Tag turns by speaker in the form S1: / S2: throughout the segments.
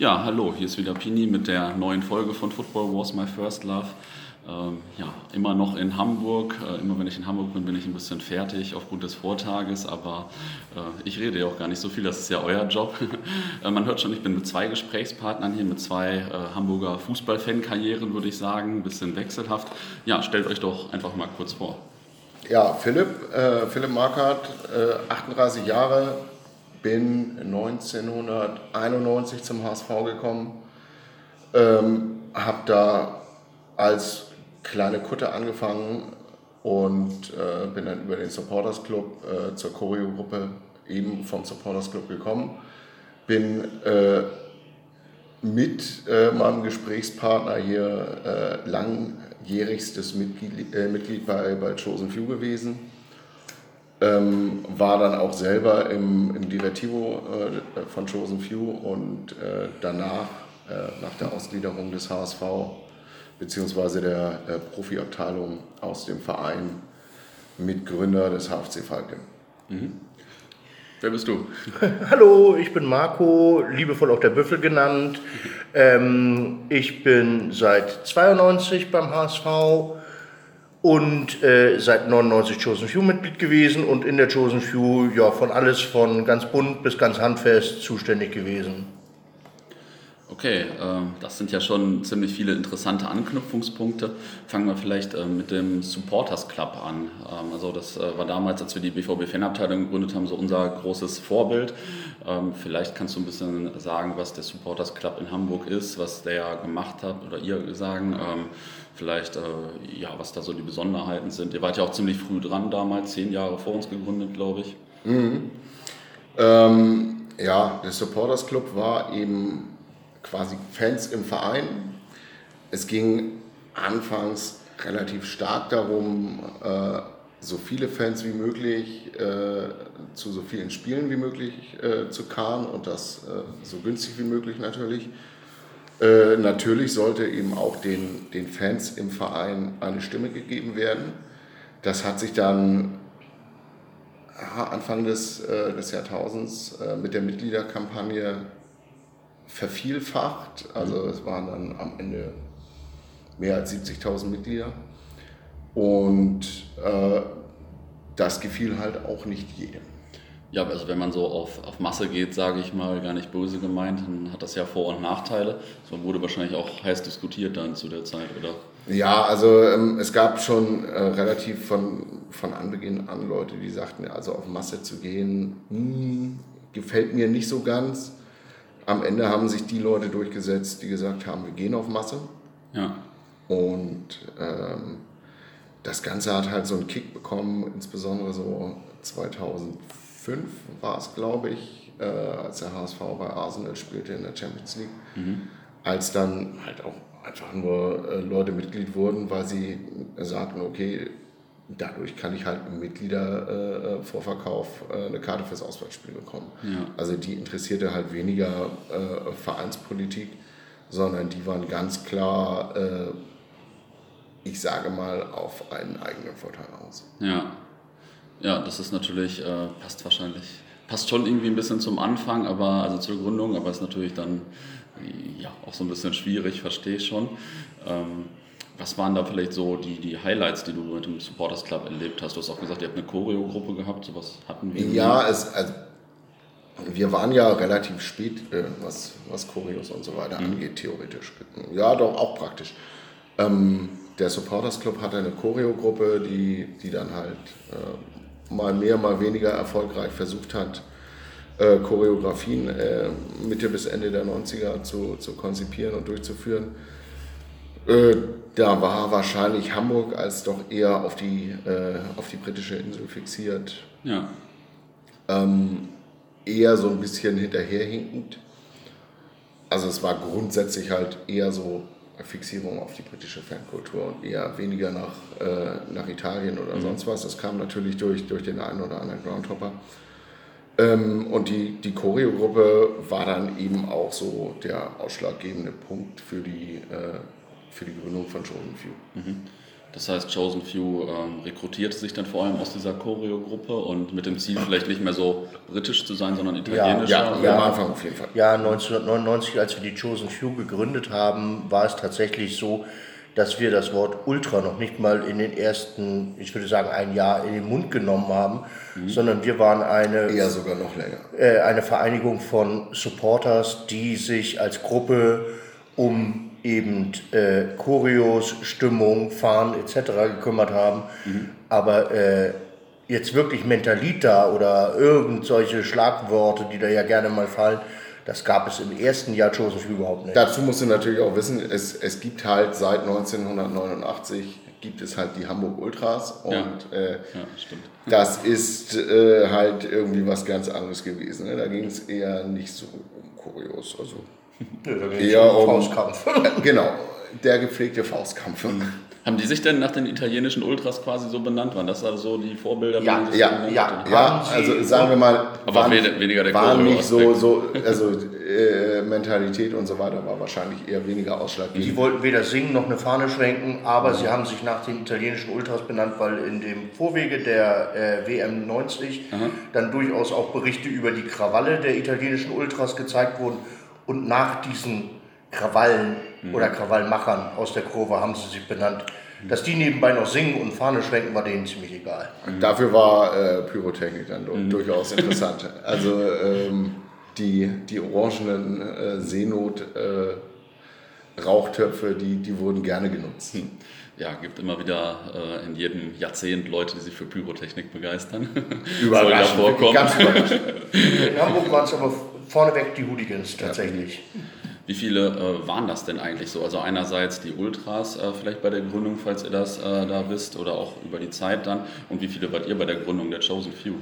S1: Ja, hallo, hier ist wieder Pini mit der neuen Folge von Football Was My First Love. Ähm, ja, immer noch in Hamburg. Äh, immer wenn ich in Hamburg bin, bin ich ein bisschen fertig aufgrund des Vortages, aber äh, ich rede ja auch gar nicht so viel, das ist ja euer Job. äh, man hört schon, ich bin mit zwei Gesprächspartnern hier, mit zwei äh, Hamburger Fußballfankarrieren, würde ich sagen, ein bisschen wechselhaft. Ja, stellt euch doch einfach mal kurz vor.
S2: Ja, Philipp, äh, Philipp Markert, 38 äh, Jahre, bin 1991 zum HSV gekommen, ähm, habe da als kleine Kutte angefangen und äh, bin dann über den Supporters Club äh, zur Choreo-Gruppe eben vom Supporters Club gekommen. Bin äh, mit äh, meinem Gesprächspartner hier äh, langjährigstes Mitglied, äh, Mitglied bei, bei Chosen Few gewesen ähm, war dann auch selber im, im Directivo äh, von Chosen Few und äh, danach, äh, nach der Ausgliederung des HSV, beziehungsweise der, der Profiabteilung aus dem Verein, Mitgründer des HFC Falke. Mhm.
S1: Wer bist du?
S3: Hallo, ich bin Marco, liebevoll auch der Büffel genannt. Ähm, ich bin seit 92 beim HSV und äh, seit 99 Chosen Few Mitglied gewesen und in der Chosen Few ja von alles von ganz bunt bis ganz handfest zuständig gewesen.
S1: Okay, äh, das sind ja schon ziemlich viele interessante Anknüpfungspunkte. Fangen wir vielleicht äh, mit dem Supporters Club an. Ähm, also das äh, war damals, als wir die BVB-Fanabteilung gegründet haben, so unser großes Vorbild. Ähm, vielleicht kannst du ein bisschen sagen, was der Supporters Club in Hamburg ist, was der gemacht hat oder ihr sagen. Ähm, vielleicht, ja, was da so die Besonderheiten sind. Ihr wart ja auch ziemlich früh dran damals, zehn Jahre vor uns gegründet, glaube ich.
S2: Mhm. Ähm, ja, der Supporters Club war eben quasi Fans im Verein. Es ging anfangs relativ stark darum, äh, so viele Fans wie möglich äh, zu so vielen Spielen wie möglich äh, zu karren und das so günstig wie möglich natürlich. Natürlich sollte eben auch den, den Fans im Verein eine Stimme gegeben werden. Das hat sich dann Anfang des, des Jahrtausends mit der Mitgliederkampagne vervielfacht. Also mhm. es waren dann am Ende mehr als 70.000 Mitglieder. Und äh, das gefiel halt auch nicht jedem.
S1: Ja, also wenn man so auf, auf Masse geht, sage ich mal, gar nicht böse gemeint, dann hat das ja Vor- und Nachteile. So wurde wahrscheinlich auch heiß diskutiert dann zu der Zeit, oder?
S2: Ja, also ähm, es gab schon äh, relativ von, von Anbeginn an Leute, die sagten, also auf Masse zu gehen, mh, hm, gefällt mir nicht so ganz am Ende haben sich die Leute durchgesetzt, die gesagt haben, wir gehen auf Masse.
S1: Ja.
S2: Und ähm, das Ganze hat halt so einen Kick bekommen, insbesondere so 2005 war es, glaube ich, äh, als der HSV bei Arsenal spielte in der Champions League. Mhm. Als dann halt auch einfach nur äh, Leute Mitglied wurden, weil sie sagten, okay, dadurch kann ich halt im Mitgliedervorverkauf äh, eine Karte fürs Auswärtsspiel bekommen.
S1: Ja.
S2: Also die interessierte halt weniger äh, Vereinspolitik, sondern die waren ganz klar, äh, ich sage mal, auf einen eigenen Vorteil aus.
S1: Ja, ja das ist natürlich, äh, passt wahrscheinlich, passt schon irgendwie ein bisschen zum Anfang, aber also zur Gründung, aber ist natürlich dann ja, auch so ein bisschen schwierig, verstehe ich schon. Ähm, was waren da vielleicht so die, die Highlights, die du mit dem Supporters Club erlebt hast? Du hast auch gesagt, ihr habt eine Choreo-Gruppe gehabt, sowas hatten wir.
S2: Ja, es, also, wir waren ja relativ spät, äh, was, was Choreos und so weiter mhm. angeht, theoretisch. Ja, doch, auch praktisch. Ähm, der Supporters Club hatte eine Choreo-Gruppe, die, die dann halt äh, mal mehr, mal weniger erfolgreich versucht hat, äh, Choreografien äh, Mitte bis Ende der 90er zu, zu konzipieren und durchzuführen. Äh, da war wahrscheinlich Hamburg als doch eher auf die, äh, auf die britische Insel fixiert.
S1: Ja.
S2: Ähm, eher so ein bisschen hinterherhinkend. Also es war grundsätzlich halt eher so Fixierung auf die britische Fankultur und eher weniger nach, äh, nach Italien oder mhm. sonst was. Das kam natürlich durch, durch den einen oder anderen Groundhopper. Ähm, und die, die Choreo-Gruppe war dann eben auch so der ausschlaggebende Punkt für die, äh, für die Gründung von Chosen Few.
S1: Mhm. Das heißt, Chosen Few ähm, rekrutierte sich dann vor allem aus dieser Choreo-Gruppe und mit dem Ziel, vielleicht nicht mehr so britisch zu sein, sondern italienischer.
S2: Ja, ja, am Anfang auf jeden Fall.
S3: Ja, 1999, als wir die Chosen Few gegründet haben, war es tatsächlich so, dass wir das Wort Ultra noch nicht mal in den ersten, ich würde sagen, ein Jahr in den Mund genommen haben, mhm. sondern wir waren eine,
S2: eher sogar noch länger,
S3: äh, eine Vereinigung von Supporters, die sich als Gruppe um eben äh, Choreos, Stimmung, Fahren etc. gekümmert haben. Mhm. Aber äh, jetzt wirklich Mentalita oder irgend solche Schlagworte, die da ja gerne mal fallen, das gab es im ersten Jahr Joseph überhaupt nicht.
S2: Dazu musst du natürlich auch wissen, es, es gibt halt seit 1989 gibt es halt die Hamburg Ultras und ja. Äh, ja, das ist äh, halt irgendwie was ganz anderes gewesen. Ne? Da ging es eher nicht so um Choreos. Also
S3: eher um Faustkampf.
S2: genau, der gepflegte Faustkampf.
S1: Haben die sich denn nach den italienischen Ultras quasi so benannt? Waren das also die Vorbilder?
S2: Ja, ja, ja, ja, also sagen wir mal,
S1: aber waren, weniger der
S2: waren nicht so, so, also äh, Mentalität und so weiter war wahrscheinlich eher weniger ausschlaggebend.
S3: Die wollten weder singen noch eine Fahne schwenken, aber sie haben sich nach den italienischen Ultras benannt, weil in dem Vorwege der äh, WM 90 Aha. dann durchaus auch Berichte über die Krawalle der italienischen Ultras gezeigt wurden und nach diesen Krawallen mhm. oder Krawallmachern aus der Kurve haben sie sich benannt. Dass die nebenbei noch singen und Fahne schwenken, war denen ziemlich egal.
S2: Mhm. Dafür war äh, Pyrotechnik dann mhm. durchaus interessant. also ähm, die, die orangenen äh, Seenot äh, Rauchtöpfe, die, die wurden gerne genutzt. Hm.
S1: Ja, gibt immer wieder äh, in jedem Jahrzehnt Leute, die sich für Pyrotechnik begeistern.
S2: Überraschend, ganz überraschend.
S3: In Hamburg waren es aber vorneweg die Hooligans tatsächlich. Ja.
S1: Wie viele äh, waren das denn eigentlich so? Also einerseits die Ultras äh, vielleicht bei der Gründung, falls ihr das äh, da wisst, oder auch über die Zeit dann. Und wie viele wart ihr bei der Gründung der Chosen Few?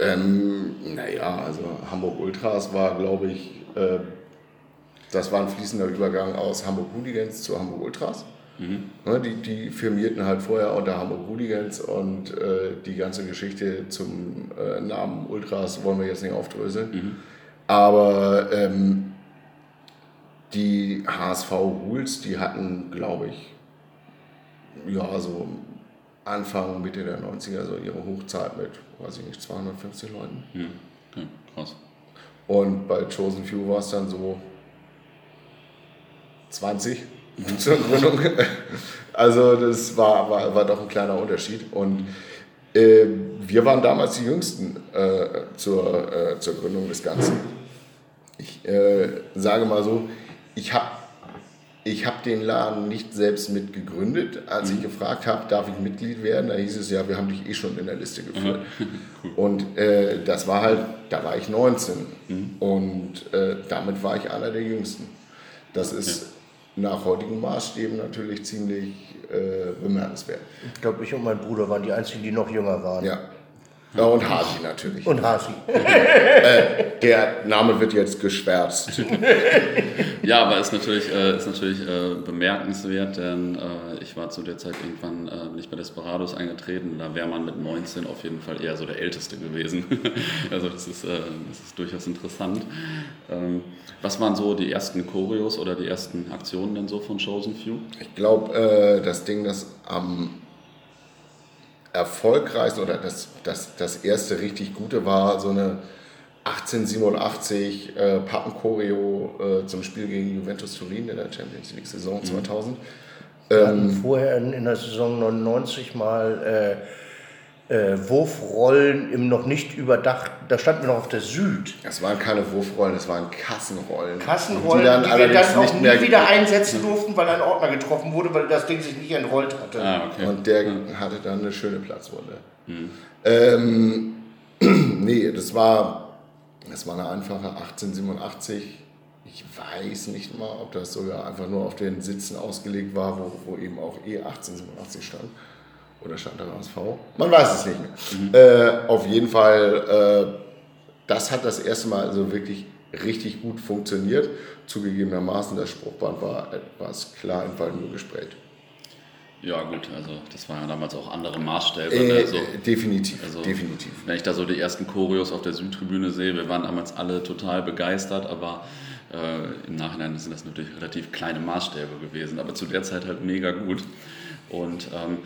S2: Ähm, naja, also Hamburg Ultras war, glaube ich, äh, das war ein fließender Übergang aus Hamburg Hooligans zu Hamburg Ultras. Mhm. Ne, die, die firmierten halt vorher unter Hamburg Hooligans und äh, die ganze Geschichte zum äh, Namen Ultras wollen wir jetzt nicht aufdröseln. Mhm. Aber ähm, die HSV Rules, die hatten, glaube ich, ja, so Anfang, Mitte der 90er, so ihre Hochzeit mit, weiß ich nicht, 250 Leuten.
S1: Ja, okay, krass.
S2: Und bei Chosen Few war es dann so 20 mhm. zur Gründung. Also das war, war, war doch ein kleiner Unterschied. Und äh, wir waren damals die Jüngsten äh, zur, äh, zur Gründung des Ganzen. Ich äh, sage mal so, ich habe ich hab den Laden nicht selbst mitgegründet. Als mhm. ich gefragt habe, darf ich Mitglied werden, da hieß es ja, wir haben dich eh schon in der Liste geführt. Mhm. Und äh, das war halt, da war ich 19 mhm. und äh, damit war ich einer der Jüngsten. Das ist ja. nach heutigen Maßstäben natürlich ziemlich äh, bemerkenswert.
S3: Ich glaube, ich und mein Bruder waren die einzigen, die noch jünger waren.
S2: Ja. Ja, und Hasi natürlich.
S3: Und Hasi.
S2: äh, der Name wird jetzt geschwärzt.
S1: ja, aber ist natürlich, äh, ist natürlich äh, bemerkenswert, denn äh, ich war zu der Zeit irgendwann äh, nicht bei Desperados eingetreten. Da wäre man mit 19 auf jeden Fall eher so der Älteste gewesen. also das ist, äh, das ist durchaus interessant. Ähm, was waren so die ersten Choreos oder die ersten Aktionen denn so von Chosen Few?
S2: Ich glaube, das Ding, das am erfolgreichsten oder das, das, das erste richtig gute war so eine 1887 äh, Pappenchoreo äh, zum Spiel gegen Juventus Turin in der Champions League Saison 2000. Mhm.
S3: Ähm, vorher in, in, der Saison 99 mal äh, äh, Wurfrollen im noch nicht überdacht, da standen wir noch auf der Süd.
S2: Das waren keine Wurfrollen, das waren Kassenrollen.
S3: Kassenrollen, die, dann die wir dann auch nie wieder einsetzen durften, weil ein Ordner getroffen wurde, weil das Ding sich nicht entrollt hatte.
S2: Ah, okay. Und der hm. hatte dann eine schöne Platzwunde. Hm. Ähm, nee, das war, das war eine einfache 1887. Ich weiß nicht mal, ob das sogar einfach nur auf den Sitzen ausgelegt war, wo, wo eben auch E 1887 stand. Oder stand da HSV? Man weiß es nicht mehr. Mhm. Äh, auf jeden Fall, äh, das hat das erste Mal also wirklich richtig gut funktioniert. Zugegebenermaßen, das Spruchband war etwas klar im Fall nur gespräht.
S1: Ja gut, also das waren ja damals auch andere Maßstäbe.
S2: Äh, also, definitiv,
S1: also,
S2: definitiv.
S1: Wenn ich da so die ersten Choreos auf der Südtribüne sehe, wir waren damals alle total begeistert, aber äh, in Nachhinein sind das natürlich relativ kleine Maßstäbe gewesen, aber zu der Zeit halt mega gut. Und ähm,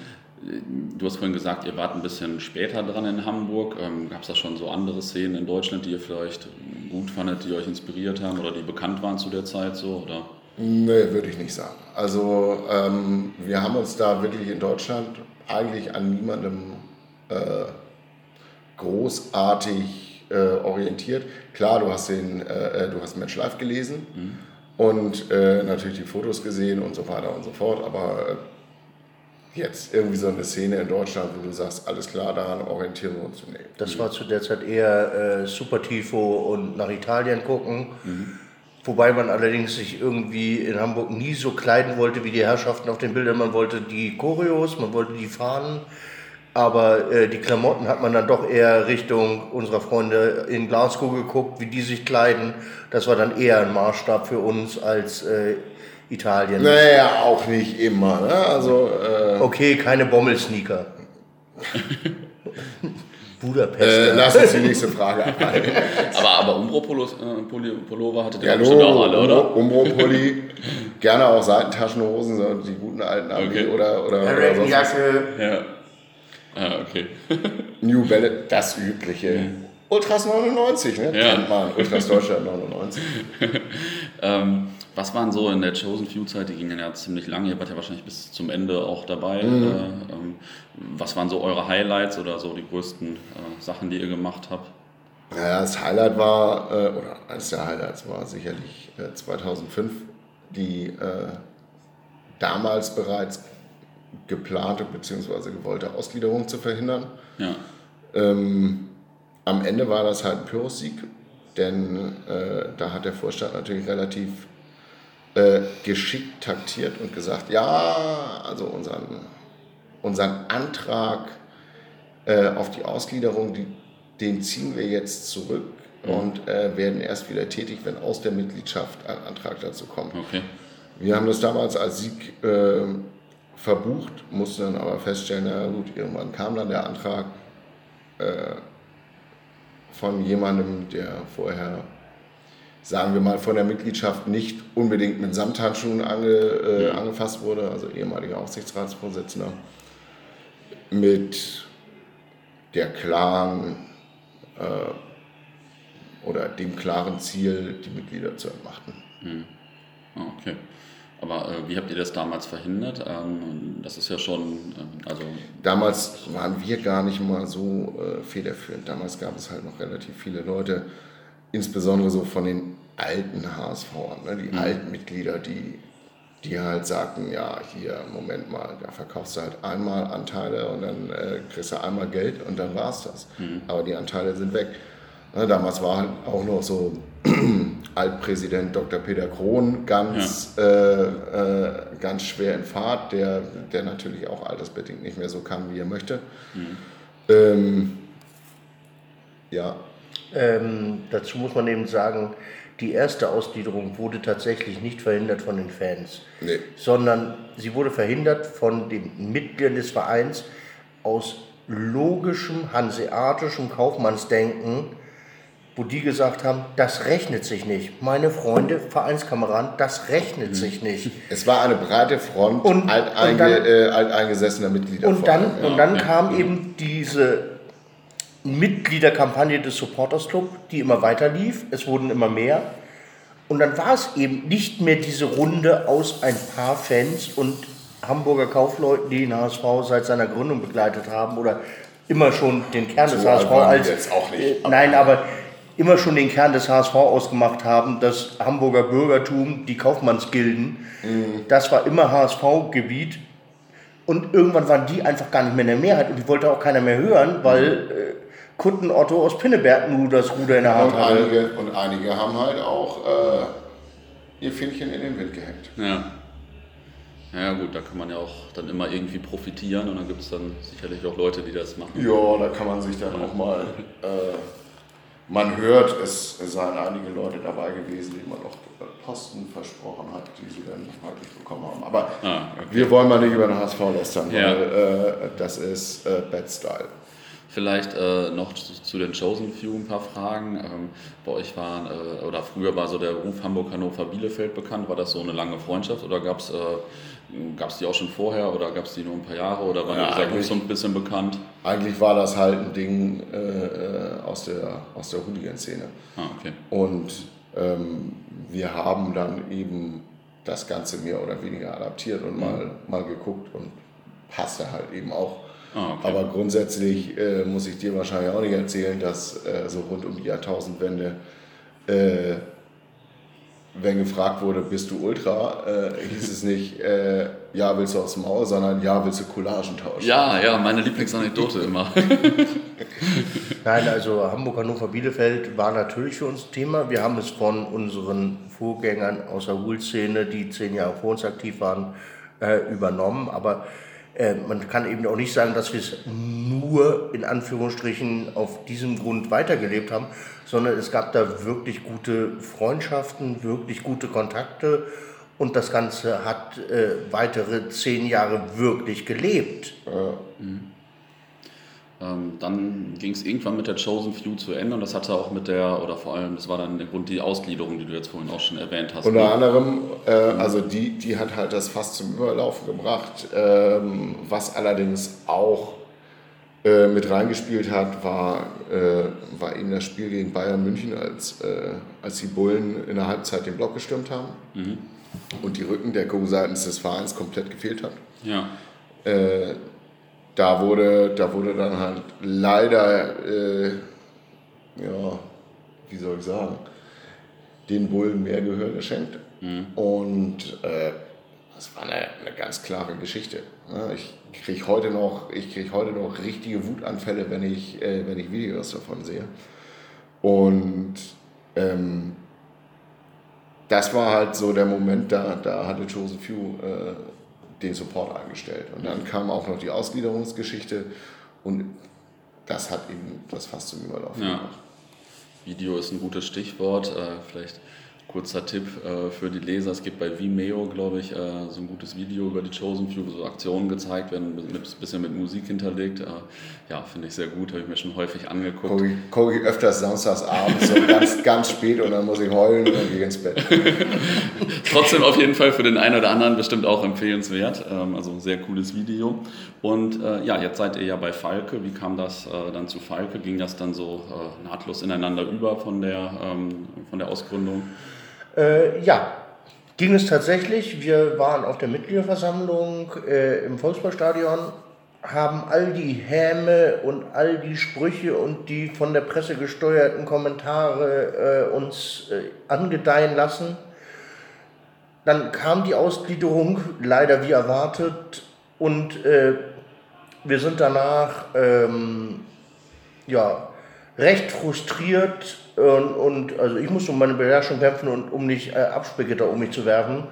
S1: Du hast vorhin gesagt, ihr wart ein bisschen später dran in Hamburg. Ähm, Gab es da schon so andere Szenen in Deutschland, die ihr vielleicht gut fandet, die euch inspiriert haben oder die bekannt waren zu der Zeit so? Oder?
S2: Nee, würde ich nicht sagen. Also ähm, wir haben uns da wirklich in Deutschland eigentlich an niemandem äh, großartig äh, orientiert. Klar, du hast den, äh, äh du hast Match Live gelesen mhm. und äh, natürlich die Fotos gesehen und so weiter und so fort, aber äh, jetzt irgendwie so eine Szene in Deutschland, wo du sagst, alles klar, daran orientieren wir uns. Nee.
S3: Das war zu der Zeit eher äh, Super Tifo und nach Italien gucken. Mhm. Wobei man allerdings sich irgendwie in Hamburg nie so kleiden wollte wie die Herrschaften auf den Bildern. Man wollte die Choreos, man wollte die Fahnen, aber äh, die Klamotten hat man dann doch eher Richtung unserer Freunde in Glasgow geguckt, wie die sich kleiden. Das war dann eher ein Maßstab für uns als äh, Italien.
S2: Naja, auch nicht immer. Ne? Also,
S3: äh okay, keine Bommelsneaker.
S2: Budapest. Äh, lass uns die nächste Frage abhalten.
S1: aber aber Umbro-Pullover äh, hattet ihr ja, bestimmt auch alle, oder?
S2: Umbro-Pulli, gerne auch Seitentaschenhosen, so die guten alten okay. oder, oder, oder sonst
S3: Jacke.
S1: Ja. Ah, okay.
S2: New Ballet, das Übliche. Ultras 99, ne?
S1: Ja. Kennt
S2: man. Ultras Deutschland 99.
S1: ähm, was waren so in der Chosen Few-Zeit, die gingen ja ziemlich lange, ihr wart ja wahrscheinlich bis zum Ende auch dabei. Mhm. Äh, ähm, was waren so eure Highlights oder so die größten äh, Sachen, die ihr gemacht habt?
S2: Ja, das Highlight war, äh, oder eines der Highlights war sicherlich 2005 äh, die äh, damals bereits geplante bzw. gewollte Ausgliederung zu verhindern.
S1: Ja.
S2: Ähm, am Ende war das halt ein Pyrrhus-Sieg, denn äh, da hat der Vorstand natürlich relativ äh, geschickt taktiert und gesagt, ja, also unseren, unseren Antrag äh, auf die Ausgliederung, die, den ziehen wir jetzt zurück mhm. und äh, werden erst wieder tätig, wenn aus der Mitgliedschaft ein Antrag dazu kommt.
S1: Okay.
S2: Wir haben das damals als Sieg äh, verbucht, mussten dann aber feststellen, na gut, irgendwann kam dann der Antrag äh, von jemandem, der vorher sagen wir mal, von der Mitgliedschaft nicht unbedingt mit Samthandschuhen ange, äh, angefasst wurde, also ehemaliger Aufsichtsratsvorsitzender, mit der klaren äh, oder dem klaren Ziel, die Mitglieder zu entmachten.
S1: Mhm. Okay. Aber äh, wie habt ihr das damals verhindert? Ähm, das ist ja schon, ähm, also.
S2: Damals waren wir gar nicht mal so äh, federführend. Damals gab es halt noch relativ viele Leute, insbesondere so von den alten HSVern, ne, die mhm. alten Mitglieder, die, die halt sagten, ja, hier, Moment mal, da verkaufst du halt einmal Anteile und dann äh, kriegst du einmal Geld und dann war es das. Mhm. Aber die Anteile sind weg. Ne, damals war halt auch noch so Altpräsident Dr. Peter Krohn ganz, ja. äh, äh, ganz schwer in Fahrt, der, der natürlich auch altersbedingt nicht mehr so kann, wie er möchte. Mhm. Ähm, ja,
S3: ähm, dazu muss man eben sagen, die erste Ausgliederung wurde tatsächlich nicht verhindert von den Fans,
S2: nee.
S3: sondern sie wurde verhindert von den Mitgliedern des Vereins aus logischem hanseatischem Kaufmannsdenken, wo die gesagt haben, das rechnet sich nicht. Meine Freunde, Vereinskameraden, das rechnet mhm. sich nicht.
S2: Es war eine breite Front und, alteinge, und dann, äh, alteingesessener Mitglieder.
S3: Und dann, ja. und dann kam eben diese Mitgliederkampagne des Supporters Club, die immer weiter lief. Es wurden immer mehr. Und dann war es eben nicht mehr diese Runde aus ein paar Fans und Hamburger Kaufleuten, die den HSV seit seiner Gründung begleitet haben oder immer schon den Kern des so HSV als
S2: jetzt auch nicht,
S3: äh, nein, aber immer schon den Kern des HSV ausgemacht haben, das Hamburger Bürgertum, die Kaufmannsgilden, mhm. das war immer HSV-Gebiet und irgendwann waren die einfach gar nicht mehr in der Mehrheit und die wollte auch keiner mehr hören, weil mhm. äh, Kunden Otto aus Pinneberg nur das Ruder in der Hand
S2: und einige, und einige haben halt auch äh, ihr Fähnchen in den Wind gehängt.
S1: Ja. Ja gut, da kann man ja auch dann immer irgendwie profitieren und dann gibt es dann sicherlich auch Leute, die das machen.
S2: Ja, da kann man sich dann auch mal, äh, man hört, es, seien einige Leute dabei gewesen, die man noch Posten versprochen hat, die sie dann nicht wirklich bekommen haben. Aber ah, okay. wir wollen mal nicht über den HSV lästern, ja. weil äh, das ist äh, Bad Style.
S1: Vielleicht äh, noch zu, zu, den Chosen Few ein paar Fragen. Ähm, bei euch waren, äh, oder früher war so der Ruf Hamburg-Hannover-Bielefeld bekannt. War das so eine lange Freundschaft oder gab es äh, die auch schon vorher oder gab es die nur ein paar Jahre oder war ja, dieser Ruf so ein bisschen bekannt?
S2: Eigentlich war das halt ein Ding äh, äh, aus der, aus der Hooligan-Szene. Ah, okay. Und ähm, wir haben dann eben das Ganze mehr oder weniger adaptiert und mhm. mal, mal geguckt und passte halt eben auch. Ah, okay. Aber grundsätzlich äh, muss ich dir wahrscheinlich auch nicht erzählen, dass äh, so rund um die Jahrtausendwende, äh, wenn gefragt wurde, bist du Ultra, äh, hieß es nicht, äh, ja, willst du aus dem Maul, sondern ja, willst du Collagen tauschen.
S1: Ja, ja, meine Lieblingsanekdote immer.
S3: Nein, also Hamburg, Hannover, Bielefeld war natürlich für uns ein Thema. Wir haben es von unseren Vorgängern aus der Ruhl-Szene, die zehn Jahre vor uns aktiv waren, äh, übernommen. Aber äh, man kann eben auch nicht sagen, dass wir es nur in Anführungsstrichen auf diesem Grund weitergelebt haben, sondern es gab da wirklich gute Freundschaften, wirklich gute Kontakte und das Ganze hat äh, weitere zehn Jahre wirklich gelebt. Ja. Mhm.
S1: Ähm, dann ging es irgendwann mit der Chosen Few zu Ende und das hatte auch mit der, oder vor allem, das war dann der Grund, die Ausgliederung, die du jetzt vorhin auch schon erwähnt hast.
S2: Unter anderem, äh, also die, die hat halt das fast zum Überlaufen gebracht. Ähm, was allerdings auch äh, mit reingespielt hat, war, äh, war eben das Spiel gegen Bayern München, als, äh, als die Bullen in der Halbzeit den Block gestürmt haben mhm. und die Rückendeckung seitens des Vereins komplett gefehlt hat.
S1: Ja
S2: äh, da wurde, da wurde dann halt leider, äh, ja, wie soll ich sagen, den Bullen mehr Gehör geschenkt. Mhm. Und äh, das war eine, eine, ganz klare Geschichte. Ich kriege heute, noch, krieg heute noch richtige Wutanfälle, wenn ich, äh, wenn ich Videos davon sehe. Und ähm, das war halt so der Moment, da, da hatte Joseph Few äh, den Support eingestellt. Und dann kam auch noch die Ausgliederungsgeschichte und das hat eben das fast zum Überlaufen ja. gemacht.
S1: Video ist ein gutes Stichwort. Äh, vielleicht Kurzer Tipp äh, für die Leser, es gibt bei Vimeo, glaube ich, äh, so ein gutes Video über die Chosen Few, wo so Aktionen gezeigt werden, ein bisschen mit Musik hinterlegt. Äh, ja, finde ich sehr gut, habe ich mir schon häufig angeguckt.
S2: Gucke ich öfters samstags abends, so ganz, ganz spät und dann muss ich heulen und dann gehe ich ins Bett.
S1: Trotzdem auf jeden Fall für den einen oder anderen bestimmt auch empfehlenswert. Ähm, also ein sehr cooles Video. Und äh, ja, jetzt seid ihr ja bei Falke. Wie kam das äh, dann zu Falke? Ging das dann so äh, nahtlos ineinander über von der, ähm, von der Ausgründung?
S3: Äh, ja, ging es tatsächlich. Wir waren auf der Mitgliederversammlung äh, im Volksballstadion, haben all die Häme und all die Sprüche und die von der Presse gesteuerten Kommentare äh, uns äh, angedeihen lassen. Dann kam die Ausgliederung, leider wie erwartet, und äh, wir sind danach ähm, ja, recht frustriert und, und, also ich musste um meine Beherrschung kämpfen und um nicht äh, Absperrgitter um mich zu werfen.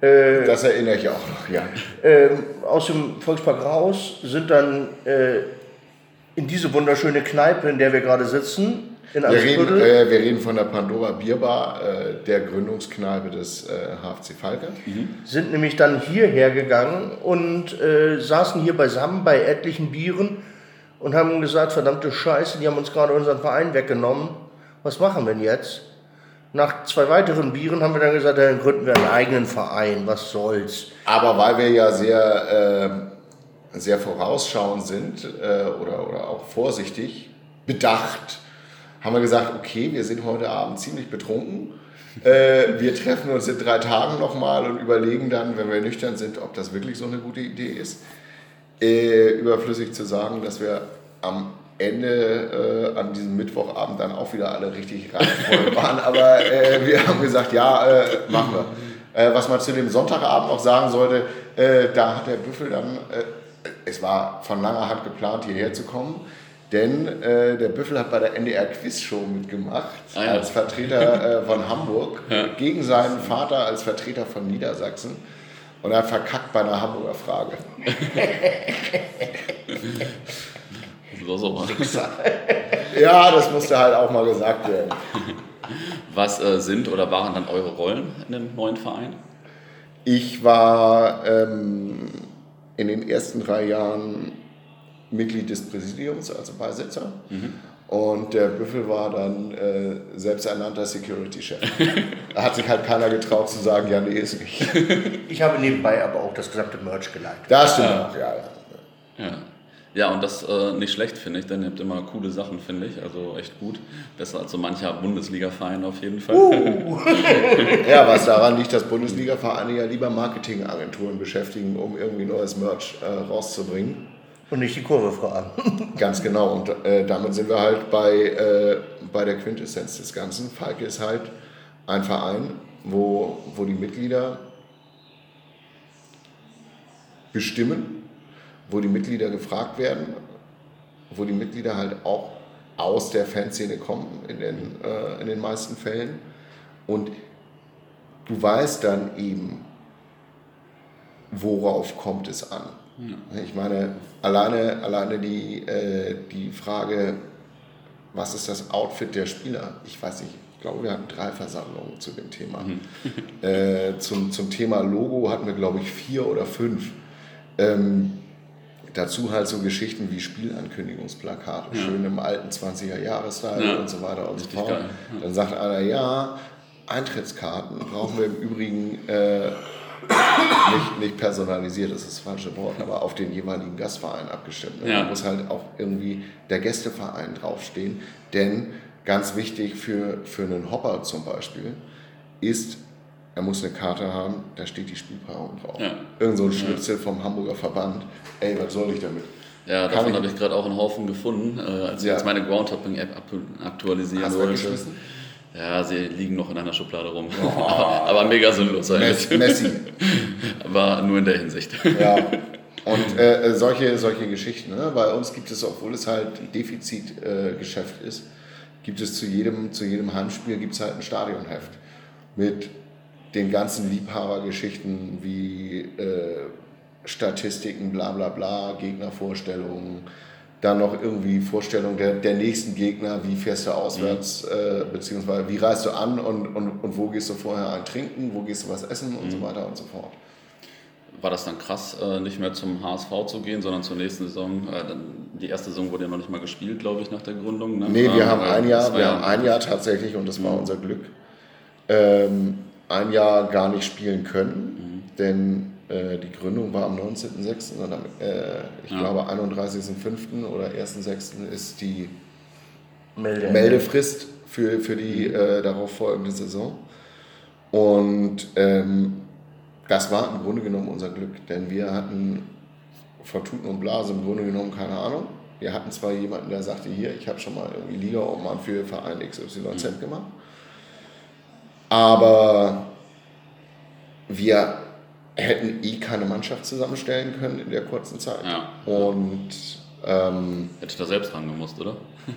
S2: Äh, das erinnere ich auch noch, ja.
S3: Äh, aus dem Volkspark raus sind dann äh, in diese wunderschöne Kneipe, in der wir gerade sitzen, in
S2: wir reden, äh, wir reden von der Pandora Bierbar, äh, der Gründungskneipe des HFC Falke.
S3: Mhm. Sind nämlich dann hierher gegangen und saßen hier beisammen bei etlichen Bieren und haben gesagt, verdammte Scheiße, die haben uns gerade unseren Verein weggenommen was machen wir denn jetzt? Nach zwei weiteren Bieren haben wir dann gesagt, dann gründen wir einen eigenen Verein, was soll's.
S2: Aber weil wir ja sehr, äh, sehr vorausschauend sind äh, oder, oder auch vorsichtig, bedacht, haben wir gesagt, okay, wir sind heute Abend ziemlich betrunken. Äh, wir treffen uns in drei Tagen nochmal und überlegen dann, wenn wir nüchtern sind, ob das wirklich so eine gute Idee ist. Äh, überflüssig zu sagen, dass wir am Ende äh, an diesem Mittwochabend dann auch wieder alle richtig randvoll waren. Aber äh, wir haben gesagt, ja, äh, machen wir. Äh, was man zu dem Sonntagabend auch sagen sollte, äh, da hat der Büffel dann, äh, es war von langer Hand geplant, hierher zu kommen. Denn der Büffel hat bei der NDR Quizshow mitgemacht, ah, ja. als Vertreter von Hamburg, ja. gegen seinen Vater als Vertreter von Niedersachsen. Und er hat verkackt bei einer Hamburger Frage.
S1: Das auch mal.
S2: ja, das musste halt auch mal gesagt werden.
S1: Was äh, sind oder waren dann eure Rollen in dem neuen Verein?
S2: Ich war ähm, in den ersten drei Jahren Mitglied des Präsidiums, also Beisitzer. Und der Büffel war dann äh, selbsternannter Security-Chef. da hat sich halt keiner getraut zu sagen, ja, nee, ist nicht.
S3: Ich habe nebenbei aber auch das gesamte Merch geleitet.
S2: Das stimmt auch, ja. ja.
S1: Ja. Ja, und das äh, nicht schlecht, finde ich, denn ihr habt immer coole Sachen, finde ich. Also echt gut. Besser als so mancher Bundesliga-Verein auf jeden Fall.
S2: Ja, was daran liegt, dass Bundesliga-Vereine ja lieber Marketingagenturen beschäftigen, um irgendwie neues Merch äh, rauszubringen.
S3: Und nicht die Kurve fragen.
S2: Ganz genau. Und äh, damit sind wir halt bei, äh, bei der Quintessenz des Ganzen. Falke ist halt ein Verein, wo, wo die Mitglieder bestimmen, wo die Mitglieder gefragt werden, wo die Mitglieder halt auch aus der Fanszene kommen in den, äh, in den meisten Fällen. Und du weißt dann eben, worauf kommt es an. Ich meine, alleine, alleine die, äh, die Frage, was ist das Outfit der Spieler? Ich weiß nicht, ich glaube, wir hatten drei Versammlungen zu dem Thema. äh, zum, zum Thema Logo hatten wir, glaube ich, vier oder fünf. Ähm, dazu halt so Geschichten wie Spielankündigungsplakate, schön im alten 20er-Jahres-Style
S1: Ja.
S2: und so weiter und so fort.
S1: geil, ja.
S2: Dann sagt einer, ja, Eintrittskarten brauchen wir im Übrigen äh, nicht, nicht personalisiert, das ist das falsche Wort, aber auf den jeweiligen Gastverein abgestimmt. Ne?
S1: Ja.
S2: Da muss halt auch irgendwie der Gästeverein draufstehen, denn ganz wichtig für, für einen Hopper zum Beispiel ist, er muss eine Karte haben, da steht die Spielpaarung drauf.
S1: Ja.
S2: Irgend so ein Schnitzel vom Hamburger Verband. Ey, was soll ich damit?
S1: Ja,
S2: Kann
S1: davon habe ich gerade auch einen Haufen gefunden, äh, als ich
S2: Ja.
S1: jetzt meine Groundhopping-App ap- aktualisieren
S2: Hast
S1: wollte. Ja, sie liegen noch in einer Schublade rum. aber mega sinnlos eigentlich.
S2: Messi.
S1: Aber nur in der Hinsicht.
S2: Ja. Und äh, solche, solche Geschichten. Ne? Bei uns gibt es, obwohl es halt Defizitgeschäft äh, ist, gibt es zu jedem, zu jedem Heimspiel gibt es halt ein Stadionheft mit den ganzen Liebhabergeschichten wie äh, Statistiken, bla bla bla, Gegnervorstellungen, dann noch irgendwie Vorstellung der, der nächsten Gegner, wie fährst du auswärts, äh, beziehungsweise wie reist du an und, und, und wo gehst du vorher ein trinken, wo gehst du was essen und so weiter und so fort.
S1: War das dann krass, äh, nicht mehr zum HSV zu gehen, sondern zur nächsten Saison? Äh, Die erste Saison wurde ja noch nicht mal gespielt, glaube ich, nach der Gründung. Ne?
S2: Nee, wir
S1: Ähm,
S2: haben
S1: äh,
S2: ein
S1: das
S2: Jahr, wir haben ein Jahr tatsächlich, und das war unser Glück, ähm, ein Jahr gar nicht spielen können, denn äh, die Gründung war am 19.06. und am, äh, ich
S1: Ja.
S2: glaube, 31.05. oder 1.06. ist die
S3: Melde.
S2: Meldefrist für, für die äh, darauf folgende Saison. Und ähm, das war im Grunde genommen unser Glück, denn wir hatten von Tuten und Blase im Grunde genommen keine Ahnung. Wir hatten zwar jemanden, der sagte, hier, ich habe schon mal irgendwie Liga-Obmann für Verein XYZ gemacht, aber wir hätten eh keine Mannschaft zusammenstellen können in der kurzen Zeit.
S1: Ja.
S2: Und ähm,
S1: Hätte da selbst rangemusst, oder?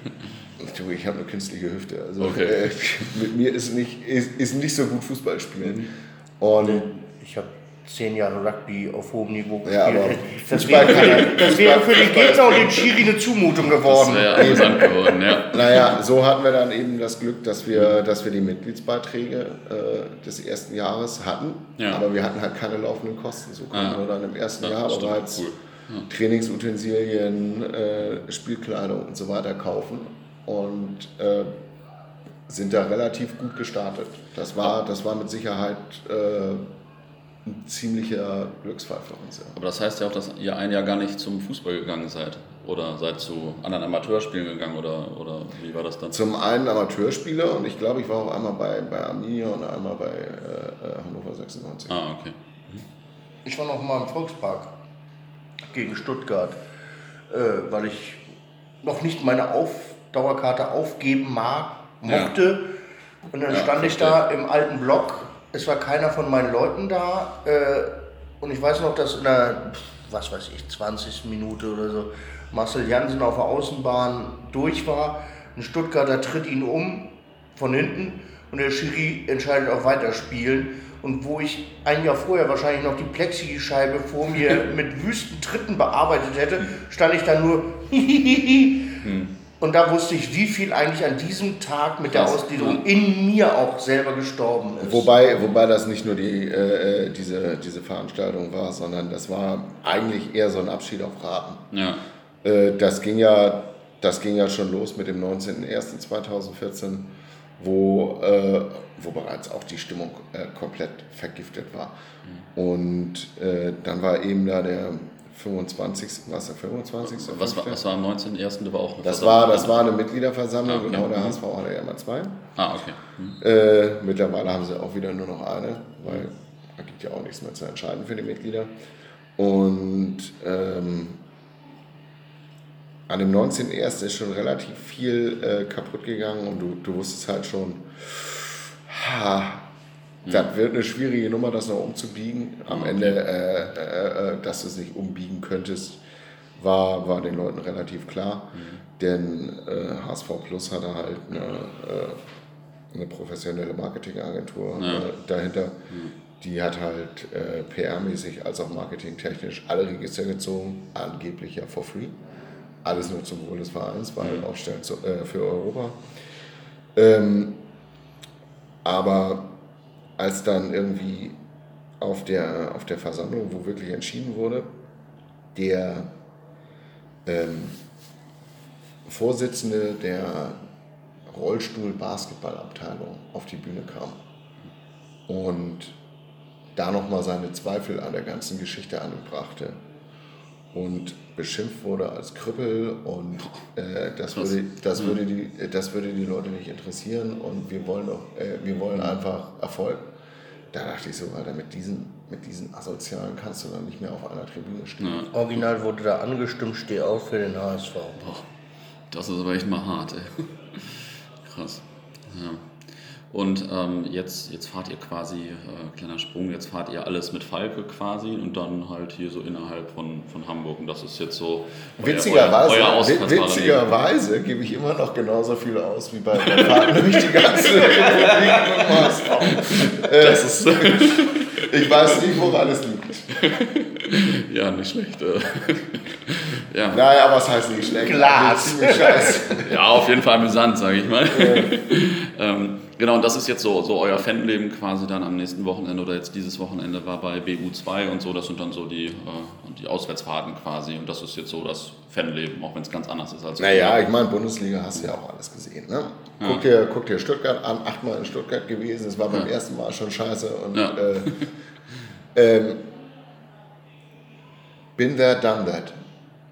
S2: Du, ich habe eine künstliche Hüfte. Also
S1: Okay.
S2: äh, mit mir ist nicht, ist, ist nicht so gut Fußball spielen. Und
S3: Ich habe zehn Jahre Rugby auf hohem Niveau gespielt.
S2: Ja, aber
S3: das wäre,
S2: kann-
S3: für, das wäre für den Gegner und den Schiri eine Zumutung
S1: Das
S3: geworden.
S1: wäre amüsant geworden, ja.
S2: naja, so hatten wir dann eben das Glück, dass wir, dass wir die Mitgliedsbeiträge äh, des ersten Jahres hatten.
S1: Ja.
S2: Aber wir hatten halt keine laufenden Kosten. So konnten
S1: Ah.
S2: wir dann im ersten
S1: Ja,
S2: Jahr bereits
S1: Cool.
S2: Trainingsutensilien, äh, Spielkleidung und so weiter kaufen. Und äh, sind da relativ gut gestartet. Das war, das war mit Sicherheit äh, ein ziemlicher Glücksfall für uns. Ja.
S1: Aber das heißt ja auch, dass ihr ein Jahr gar nicht zum Fußball gegangen seid. Oder seid zu anderen Amateurspielen gegangen oder, oder wie war das dann?
S2: Zum einen Amateurspieler und ich glaube, ich war auch einmal bei, bei Arminia und einmal bei äh, äh, Hannover 96.
S1: Ah, okay.
S3: Ich war noch mal im Volkspark gegen Stuttgart, äh, weil ich noch nicht meine Auf Dauerkarte aufgeben mag,
S1: Ja.
S3: mochte. Und dann
S1: Ja,
S3: stand ich da im alten Block. Es war keiner von meinen Leuten da. Äh, und ich weiß noch, dass in der, was weiß ich, 20. Minute oder so, Marcel Jansen auf der Außenbahn durch war. Ein Stuttgarter tritt ihn um von hinten und der Schiri entscheidet auf Weiterspielen. Und wo ich ein Jahr vorher wahrscheinlich noch die Plexischeibe vor mir mit wüsten Tritten bearbeitet hätte, stand ich da nur und da wusste ich, wie viel eigentlich an diesem Tag mit der Ausgliederung in mir auch selber gestorben ist.
S2: Wobei, wobei das nicht nur die, äh, äh, diese, diese Veranstaltung war, sondern das war eigentlich eher so ein Abschied auf Raten.
S1: Ja.
S2: Äh, das, ging ja, das ging ja schon los mit dem 19.01.2014, wo, äh, wo bereits auch die Stimmung äh, komplett vergiftet war. Mhm. Und äh, dann war eben da der 25. Was der 25.
S1: Was war, was war am 19.01.?
S2: Da war auch eine das war, das war eine Mitgliederversammlung, ah, okay. genau, der HSV mhm. hatte ja immer zwei. Ah, okay. Mhm. Äh, mittlerweile haben sie auch wieder nur noch eine, weil da gibt ja auch nichts mehr zu entscheiden für die Mitglieder. Und ähm, an dem 19.01. ist schon relativ viel äh, kaputt gegangen und du, du wusstest halt schon, ha, das wird eine schwierige Nummer, das noch umzubiegen. Am okay. Ende, äh, äh, äh, dass du es nicht umbiegen könntest, war, war den Leuten relativ klar. Mhm. Denn HSV äh, Plus hatte halt eine, äh, eine professionelle Marketingagentur ja. Äh, dahinter. Mhm. Die hat halt PR-mäßig als auch marketingtechnisch alle Register gezogen, angeblich ja for free. Alles nur zum Wohl des Vereins, weil mhm. auch für Europa. Ähm, aber als dann irgendwie auf der, auf der Versammlung, wo wirklich entschieden wurde, der ähm, Vorsitzende der Rollstuhl-Basketballabteilung auf die Bühne kam und da nochmal seine Zweifel an der ganzen Geschichte anbrachte und beschimpft wurde als Krüppel und äh, das, würde, das, würde die, das würde die Leute nicht interessieren und wir wollen, doch, äh, wir wollen einfach Erfolg. Da dachte ich so, Alter, mit diesen, mit diesen Asozialen kannst du dann nicht mehr auf einer Tribüne stehen. Ja.
S3: Original wurde da angestimmt, steh auf für den HSV. Boah,
S1: das ist aber echt mal hart, ey. Krass. Ja. Und ähm, jetzt, jetzt fahrt ihr quasi, äh, kleiner Sprung, jetzt fahrt ihr alles mit Falke quasi und dann halt hier so innerhalb von, von Hamburg. Und das ist jetzt so.
S2: Witzigerweise, euer, euer witzigerweise gebe ich immer noch genauso viel aus wie bei der Fahrt durch die ganze Republik Das ist. ich weiß nicht, woran es liegt.
S1: ja, nicht schlecht. Äh.
S2: ja. Naja, aber es heißt nicht schlecht.
S3: Glas.
S1: ja, auf jeden Fall amüsant, sage ich mal. Ja. ähm, Genau, und das ist jetzt so, so euer Fanleben quasi dann am nächsten Wochenende oder jetzt dieses Wochenende war bei BU2 und so. Das sind dann so die, äh, die Auswärtsfahrten quasi. Und das ist jetzt so das Fanleben, auch wenn es ganz anders ist als.
S2: Naja, ich meine, Bundesliga hast du ja auch alles gesehen. Ne? Guck, ja. dir, guck dir Stuttgart an, achtmal in Stuttgart gewesen. Es war beim ja. ersten Mal schon scheiße. Und, ja. äh, ähm, been there, done that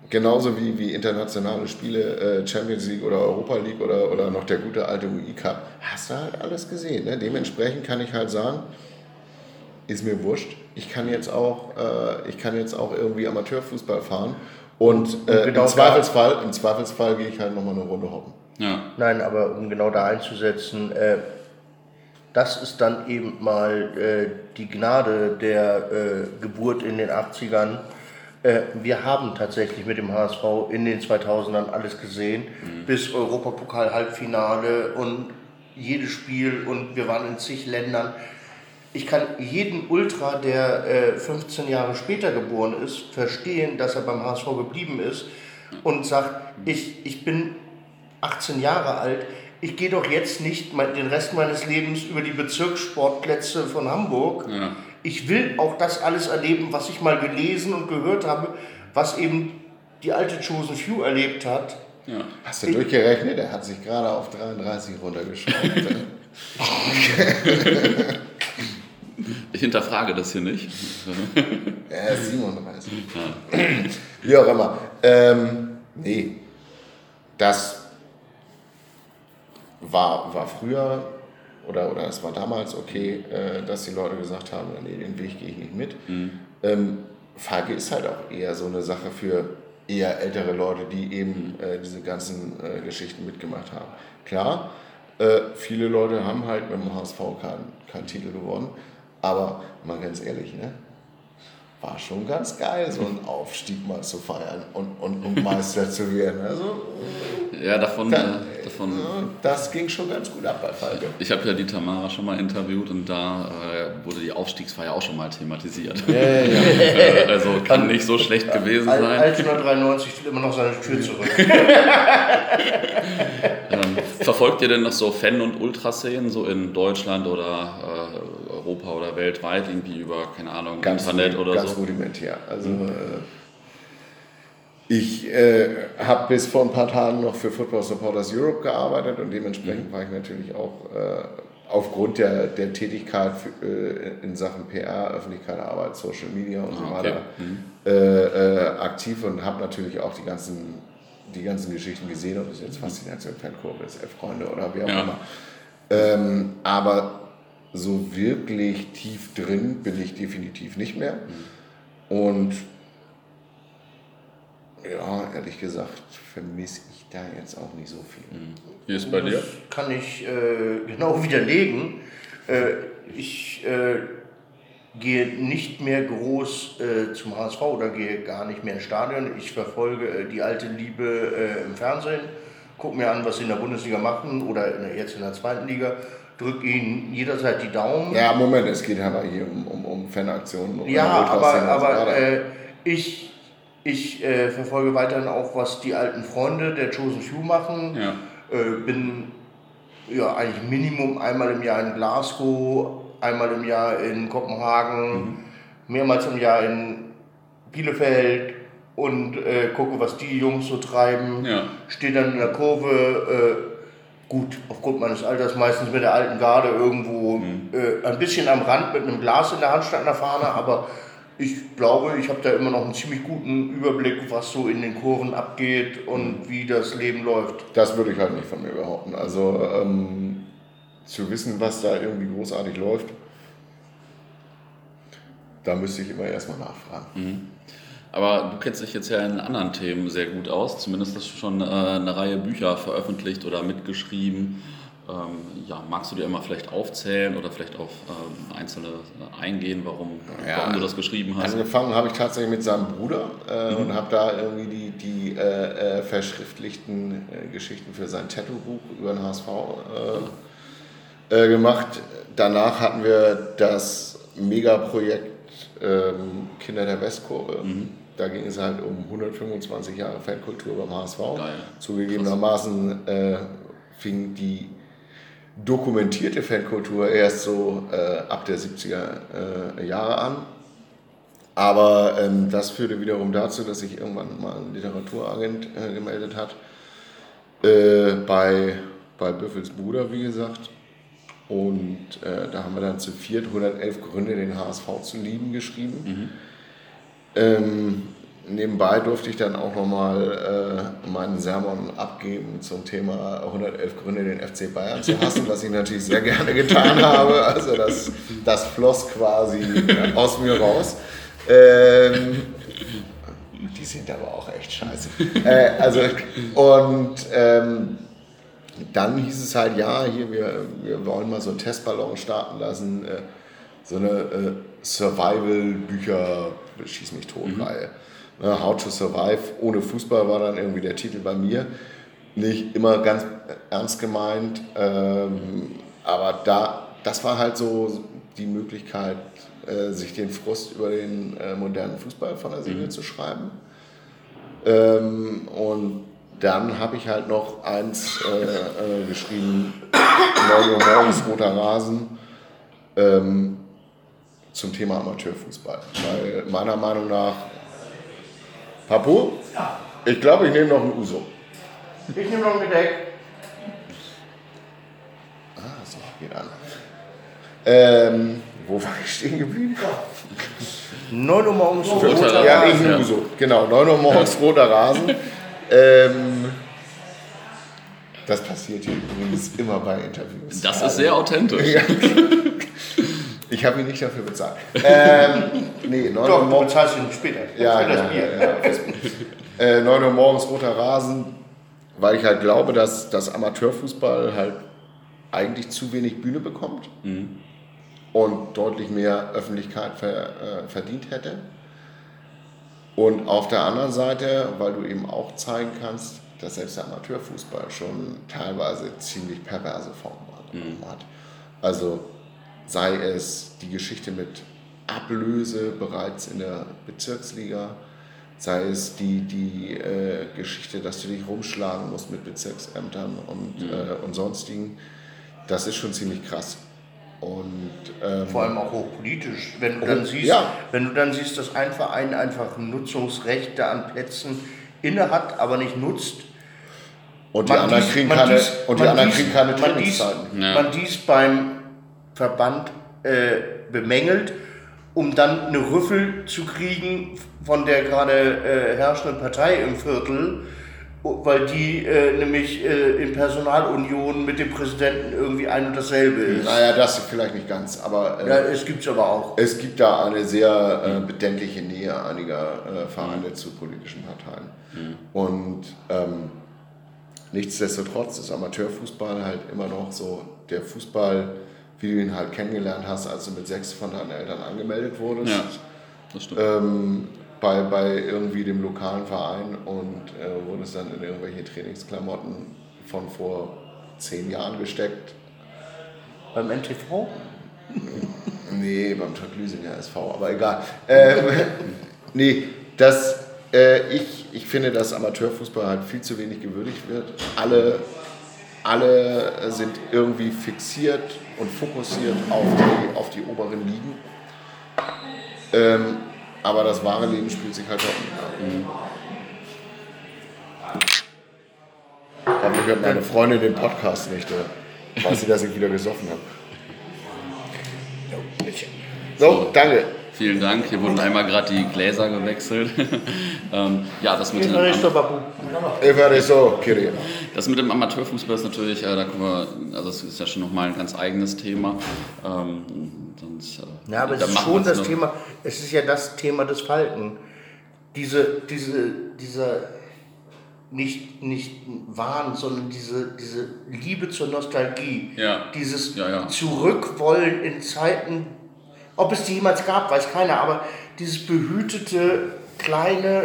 S2: genauso wie, wie internationale Spiele, äh, Champions League oder Europa League oder, oder noch der gute alte UI Cup, hast du halt alles gesehen. Ne? Dementsprechend kann ich halt sagen, ist mir wurscht. Ich kann jetzt auch, äh, ich kann jetzt auch irgendwie Amateurfußball fahren und, äh, genau im, Zweifelsfall, im Zweifelsfall gehe ich halt nochmal eine Runde hoppen.
S3: Ja. Nein, aber um genau da einzusetzen, äh, das ist dann eben mal äh, die Gnade der äh, Geburt in den 80ern äh, wir haben tatsächlich mit dem HSV in den 2000ern alles gesehen, mhm. bis Europapokal-Halbfinale und jedes Spiel und wir waren in zig Ländern. Ich kann jeden Ultra, der äh, 15 Jahre später geboren ist, verstehen, dass er beim HSV geblieben ist und sagt, ich, ich bin 18 Jahre alt, ich gehe doch jetzt nicht den Rest meines Lebens über die Bezirkssportplätze von Hamburg. Ja ich will auch das alles erleben, was ich mal gelesen und gehört habe, was eben die alte Chosen Few erlebt hat.
S2: Ja. Hast du ich, durchgerechnet? Er hat sich gerade auf 33 runtergeschraubt.
S1: ich hinterfrage das hier nicht.
S2: er ist 37. Ja. Wie auch immer. Ähm, nee, das war, war früher oder, oder es war damals okay, äh, dass die Leute gesagt haben, nee, den Weg gehe ich nicht mit. Mhm. Ähm, Frage ist halt auch eher so eine Sache für eher ältere Leute, die eben äh, diese ganzen äh, Geschichten mitgemacht haben. Klar, äh, viele Leute haben halt mit dem HSV keinen kein Titel gewonnen, aber mal ganz ehrlich, ne? War schon ganz geil, so einen Aufstieg mal zu feiern und, und, und Meister zu werden. Also,
S1: ja, davon, dann, äh, davon.
S2: Das ging schon ganz gut ab bei Falke.
S1: Ich habe ja die Tamara schon mal interviewt und da äh, wurde die Aufstiegsfeier auch schon mal thematisiert. Ja, ja, ja. Äh, also kann nicht so schlecht gewesen sein.
S3: 1993 steht immer noch seine Tür zurück.
S1: ähm, verfolgt ihr denn noch so Fan- und Ultraszenen so in Deutschland oder äh, Europa oder weltweit irgendwie über, keine Ahnung,
S2: ganz
S1: Internet oder
S2: ganz
S1: so?
S2: Ganz rudimentär. Also. Mhm. Ich äh, habe bis vor ein paar Tagen noch für Football Supporters Europe gearbeitet und dementsprechend war ich natürlich auch äh, aufgrund der, der Tätigkeit für, äh, in Sachen PR, Öffentlichkeitsarbeit, Social Media und so
S1: Ah, okay.
S2: weiter äh, äh, aktiv und habe natürlich auch die ganzen, die ganzen Geschichten gesehen, ob es jetzt Faszination Fankurve ist, F-Freunde oder wie auch
S1: Ja.
S2: immer. Ähm, aber so wirklich tief drin bin ich definitiv nicht mehr. Und ja, ehrlich gesagt, vermisse ich da jetzt auch nicht so viel.
S1: Wie ist es bei dir?
S3: Das kann ich äh, genau widerlegen. Äh, ich äh, gehe nicht mehr groß äh, zum HSV oder gehe gar nicht mehr ins Stadion. Ich verfolge äh, die alte Liebe äh, im Fernsehen, gucke mir an, was sie in der Bundesliga machen oder in der, jetzt in der zweiten Liga, drücke ihnen jederzeit die Daumen.
S2: Ja, Moment, es geht aber hier um, um, um Fanaktionen. Um
S3: Ja, aber,
S2: Ultraszene und so
S3: aber
S2: weiter.
S3: äh, ich, ich äh, verfolge weiterhin auch, was die alten Freunde der Chosen Few machen.
S1: Ja.
S3: Äh, bin ja eigentlich Minimum einmal im Jahr in Glasgow, einmal im Jahr in Kopenhagen, mehrmals im Jahr in Bielefeld und äh, gucke, was die Jungs so treiben.
S1: Ja.
S3: Stehe dann in der Kurve, äh, gut, aufgrund meines Alters meistens mit der alten Garde irgendwo äh, ein bisschen am Rand mit einem Glas in der Hand statt einer Fahne, aber ich glaube, ich habe da immer noch einen ziemlich guten Überblick, was so in den Kurven abgeht und wie das Leben läuft.
S2: Das würde ich halt nicht von mir behaupten. Also ähm, zu wissen, was da irgendwie großartig läuft, da müsste ich immer erstmal nachfragen.
S1: Aber du kennst dich jetzt ja in anderen Themen sehr gut aus. Zumindest hast du schon äh, eine Reihe Bücher veröffentlicht oder mitgeschrieben. Ähm, ja, magst du dir immer vielleicht aufzählen oder vielleicht auf ähm, einzelne äh, eingehen, warum,
S2: Ja.
S1: warum du das geschrieben hast?
S2: Angefangen habe ich tatsächlich mit seinem Bruder äh, und habe da irgendwie die, die äh, verschriftlichten Geschichten für sein Tattoo-Buch über den HSV gemacht. Danach hatten wir das Megaprojekt ähm, Kinder der Westkurve. Da ging es halt um 125 Jahre Fankultur beim HSV.
S1: Geil.
S2: Zugegebenermaßen äh, fing die dokumentierte Fankultur erst so äh, ab der 70er äh, Jahre an. Aber ähm, das führte wiederum dazu, dass sich irgendwann mal ein Literaturagent äh, gemeldet hat. Äh, bei, bei Büffels Bruder, wie gesagt. Und äh, da haben wir dann zu viert 111 Gründe, den HSV zu lieben, geschrieben. Ähm, nebenbei durfte ich dann auch nochmal äh, meinen Sermon abgeben zum Thema 111 Gründe, den FC Bayern zu hassen, was ich natürlich sehr gerne getan habe. Also das, das floss quasi aus mir raus. Ähm, die sind aber auch echt scheiße. äh, also, und ähm, dann hieß es halt, ja, hier, wir, wir wollen mal so einen Testballon starten lassen, äh, so eine äh, Survival-Bücher, schieß mich tot, Reihe. Ne, How to Survive ohne Fußball war dann irgendwie der Titel bei mir. Nicht immer ganz ernst gemeint, ähm, aber da, das war halt so die Möglichkeit, äh, sich den Frust über den äh, modernen Fußball von der Seele zu schreiben. Ähm, und dann habe ich halt noch eins äh, äh, geschrieben, 9 Uhr morgens, roter Rasen, ähm, zum Thema Amateurfußball. Weil meiner Meinung nach, Papu, ich glaube, ich nehme noch einen Uso.
S3: Ich nehme noch ein Gedeck.
S2: Ah, so, geht an. Ähm, wo war ich stehen geblieben?
S3: 9 Uhr morgens.
S1: Roter Rasen.
S2: Ja, ich nehme Uso. Genau, 9 Uhr morgens, roter Rasen. Ähm, das passiert hier übrigens immer bei Interviews.
S1: Das ist sehr authentisch.
S2: Ja. Ich habe ihn nicht dafür bezahlt. Ähm, nee, 9 Uhr
S3: Doch, du
S2: morgens.
S3: bezahlst ihn später.
S2: Ja,
S3: Für das
S2: ja,
S3: Bier.
S2: ja, ja. Äh, 9 Uhr morgens roter Rasen, weil ich halt glaube, dass das Amateurfußball halt eigentlich zu wenig Bühne bekommt und deutlich mehr Öffentlichkeit ver, äh, verdient hätte. Und auf der anderen Seite, weil du eben auch zeigen kannst, dass selbst der Amateurfußball schon teilweise ziemlich perverse Formen hat. Also sei es die Geschichte mit Ablöse bereits in der Bezirksliga, sei es die, die äh, Geschichte, dass du dich rumschlagen musst mit Bezirksämtern und, äh, und sonstigen. Das ist schon ziemlich krass. Und ähm,
S3: Vor allem auch hochpolitisch. Wenn du dann siehst,
S2: ja.
S3: wenn du dann siehst, dass ein Verein einfach Nutzungsrechte an Plätzen inne hat, aber nicht nutzt.
S2: Und die anderen
S3: dies-
S2: kriegen
S3: man
S2: keine,
S3: dies-
S2: und die
S3: man
S2: anderen
S3: dies-
S2: kriegen keine
S3: man dies-.
S1: Ja.
S3: Man dies beim Verband äh, bemängelt, um dann eine Rüffel zu kriegen von der gerade äh, herrschenden Partei im Viertel, weil die äh, nämlich äh, in Personalunion mit dem Präsidenten irgendwie ein und dasselbe ist.
S2: Naja, das vielleicht nicht ganz, aber äh,
S3: Ja, es gibt's aber auch.
S2: es gibt da eine sehr äh, bedenkliche Nähe einiger äh, Vereine zu politischen Parteien. Und ähm, nichtsdestotrotz ist Amateurfußball halt immer noch so der Fußball, wie du ihn halt kennengelernt hast, als du mit sechs von deinen Eltern angemeldet wurdest.
S1: Ja, das stimmt.
S2: ähm, bei, bei irgendwie dem lokalen Verein und äh, wurde es dann in irgendwelche Trainingsklamotten von vor zehn Jahren gesteckt.
S3: Beim NTV?
S2: Nee, beim Tracklüsinger SV, aber egal. Ähm, nee, das, äh, ich, ich finde, dass Amateurfußball halt viel zu wenig gewürdigt wird. Alle, alle sind irgendwie fixiert und fokussiert auf die, auf die oberen Ligen. Ähm, aber das wahre Leben spielt sich halt auch nicht ab. Hoffentlich hört meine Freundin den Podcast nicht. Äh, weiß sie, dass ich wieder gesoffen habe. So, danke.
S1: Vielen Dank. Hier wurden einmal gerade die Gläser gewechselt. ähm, ja, das mit, dem, das mit dem Amateurfußball ist natürlich, äh, da können wir, also das ist ja schon nochmal ein ganz eigenes Thema. Ähm, sonst, äh,
S3: Ja, aber es ist schon das Thema, es ist ja das Thema des Falken. Diese, diese, dieser nicht, nicht Wahn, sondern diese, diese Liebe zur Nostalgie.
S1: Ja.
S3: Dieses
S1: Ja, ja.
S3: Zurückwollen in Zeiten, ob es die jemals gab, weiß keiner, aber dieses behütete, kleine,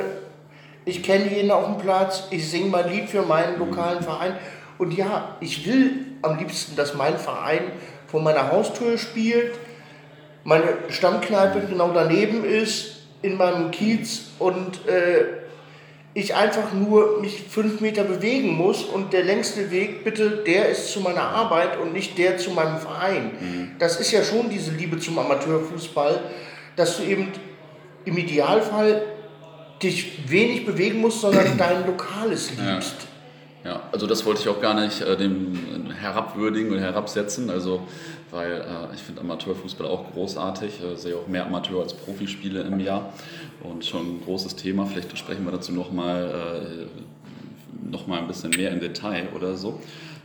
S3: ich kenne jeden auf dem Platz, ich singe mein Lied für meinen lokalen Verein. Und ja, ich will am liebsten, dass mein Verein vor meiner Haustür spielt, meine Stammkneipe genau daneben ist, in meinem Kiez und äh, ich einfach nur mich fünf Meter bewegen muss und der längste Weg, bitte, der ist zu meiner Arbeit und nicht der zu meinem Verein. Das ist ja schon diese Liebe zum Amateurfußball, dass du eben im Idealfall dich wenig bewegen musst, sondern dein Lokales liebst.
S1: Ja, also das wollte ich auch gar nicht äh, dem herabwürdigen oder herabsetzen, also weil äh, ich finde Amateurfußball auch großartig, äh, sehe auch mehr Amateur als Profispiele im Jahr und schon ein großes Thema. Vielleicht sprechen wir dazu nochmal äh, noch ein bisschen mehr im Detail oder so.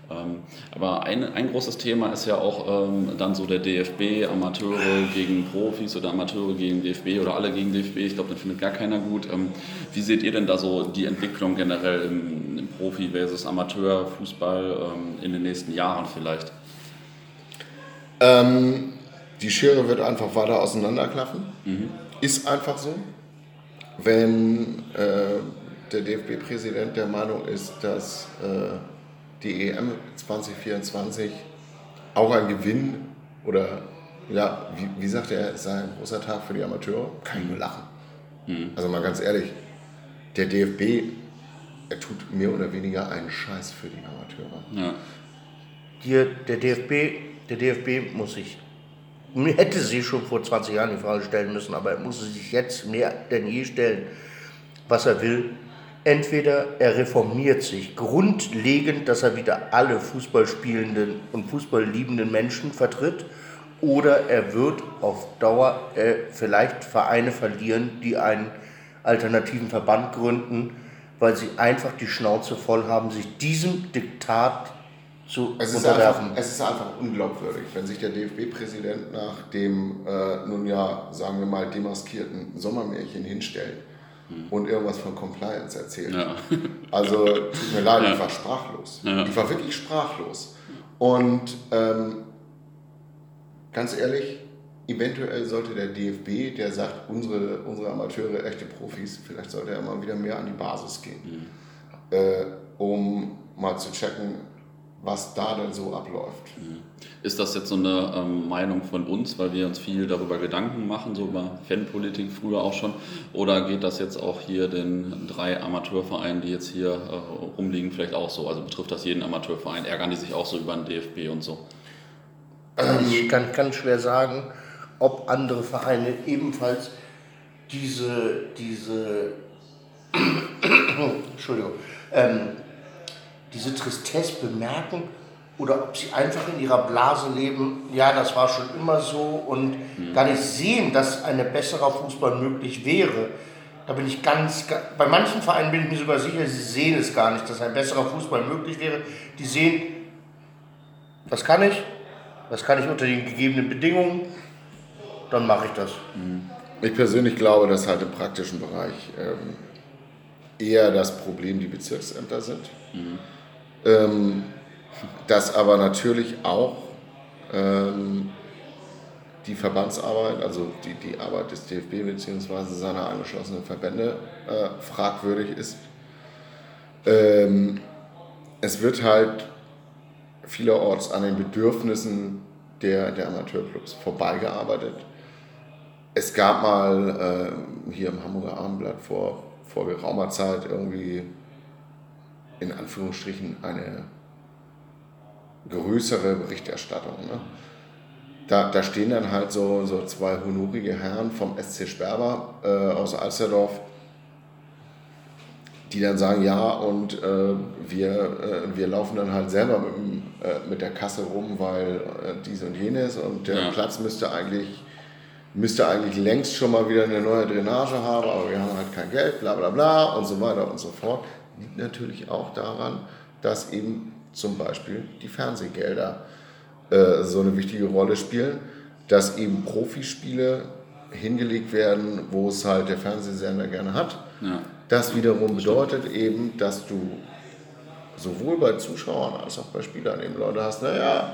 S1: Ähm, aber ein, ein großes Thema ist ja auch ähm, dann so der DFB, Amateure gegen Profis oder Amateure gegen DFB oder alle gegen DFB. Ich glaube, das findet gar keiner gut. Ähm, wie seht ihr denn da so die Entwicklung generell im, im Profi- versus Amateurfußball ähm, in den nächsten Jahren vielleicht?
S2: Ähm, die Schere wird einfach weiter auseinanderklaffen. Ist einfach so. Wenn äh, der DFB-Präsident der Meinung ist, dass äh, die EM 2024 auch ein Gewinn oder, ja, wie, wie sagt er, es sei ein großer Tag für die Amateure, kann ich nur lachen. Also mal ganz ehrlich, der DFB, er tut mehr oder weniger einen Scheiß für die Amateure.
S1: Ja,
S3: Hier, der DFB, der DFB muss sich, hätte sie schon vor 20 Jahren die Frage stellen müssen, aber er muss sich jetzt mehr denn je stellen, was er will. Entweder er reformiert sich grundlegend, dass er wieder alle Fußballspielenden und Fußballliebenden Menschen vertritt, oder er wird auf Dauer äh, vielleicht Vereine verlieren, die einen alternativen Verband gründen, weil sie einfach die Schnauze voll haben, sich diesem Diktat zu
S2: Es ist, einfach,
S3: unterwerfen.
S2: es ist einfach unglaubwürdig, wenn sich der DFB-Präsident nach dem äh, nun ja, sagen wir mal, demaskierten Sommermärchen hinstellt und irgendwas von Compliance erzählt.
S1: ja.
S2: Also tut mir leid, ich war sprachlos.
S1: Ja.
S2: Ich war wirklich sprachlos. Und ähm, ganz ehrlich, eventuell sollte der DFB, der sagt, unsere, unsere Amateure echte Profis, vielleicht sollte er mal wieder mehr an die Basis gehen, äh, um mal zu checken, was da denn so abläuft.
S1: Ist das jetzt so eine ähm, Meinung von uns, weil wir uns viel darüber Gedanken machen, so über Fanpolitik früher auch schon? Oder geht das jetzt auch hier den drei Amateurvereinen, die jetzt hier äh, rumliegen, vielleicht auch so? Also betrifft das jeden Amateurverein? Ärgern die sich auch so über den DFB und so?
S3: Ich kann ganz schwer sagen, ob andere Vereine ebenfalls diese, diese Entschuldigung, ähm, diese Tristesse bemerken oder ob sie einfach in ihrer Blase leben, ja, das war schon immer so und mhm. gar nicht sehen, dass ein besserer Fußball möglich wäre. Da bin ich ganz, bei manchen Vereinen bin ich mir sogar sicher, sie sehen es gar nicht, dass ein besserer Fußball möglich wäre. Die sehen, was kann ich, was kann ich unter den gegebenen Bedingungen, dann mache ich das.
S2: Mhm. Ich persönlich glaube, dass halt im praktischen Bereich ähm, eher das Problem die Bezirksämter sind. Mhm. Ähm, dass aber natürlich auch ähm, die Verbandsarbeit, also die, die Arbeit des DFB bzw. seiner angeschlossenen Verbände äh, fragwürdig ist. Ähm, es wird halt vielerorts an den Bedürfnissen der, der Amateurclubs vorbeigearbeitet. Es gab mal äh, hier im Hamburger Abendblatt vor, vor geraumer Zeit irgendwie in Anführungsstrichen eine größere Berichterstattung. Ne? Da, da stehen dann halt so, so zwei honorige Herren vom SC Sperber äh, aus Alsterdorf, die dann sagen, ja, und äh, wir, äh, wir laufen dann halt selber mit, äh, mit der Kasse rum, weil äh, dies und jenes und der ja. Platz müsste eigentlich müsste eigentlich längst schon mal wieder eine neue Drainage haben, aber wir haben halt kein Geld, bla bla bla und so weiter und so fort. Liegt natürlich auch daran, dass eben zum Beispiel die Fernsehgelder äh, so eine wichtige Rolle spielen, dass eben Profispiele hingelegt werden, wo es halt der Fernsehsender gerne hat. Ja. Das wiederum bedeutet eben, dass du sowohl bei Zuschauern als auch bei Spielern eben Leute hast, naja,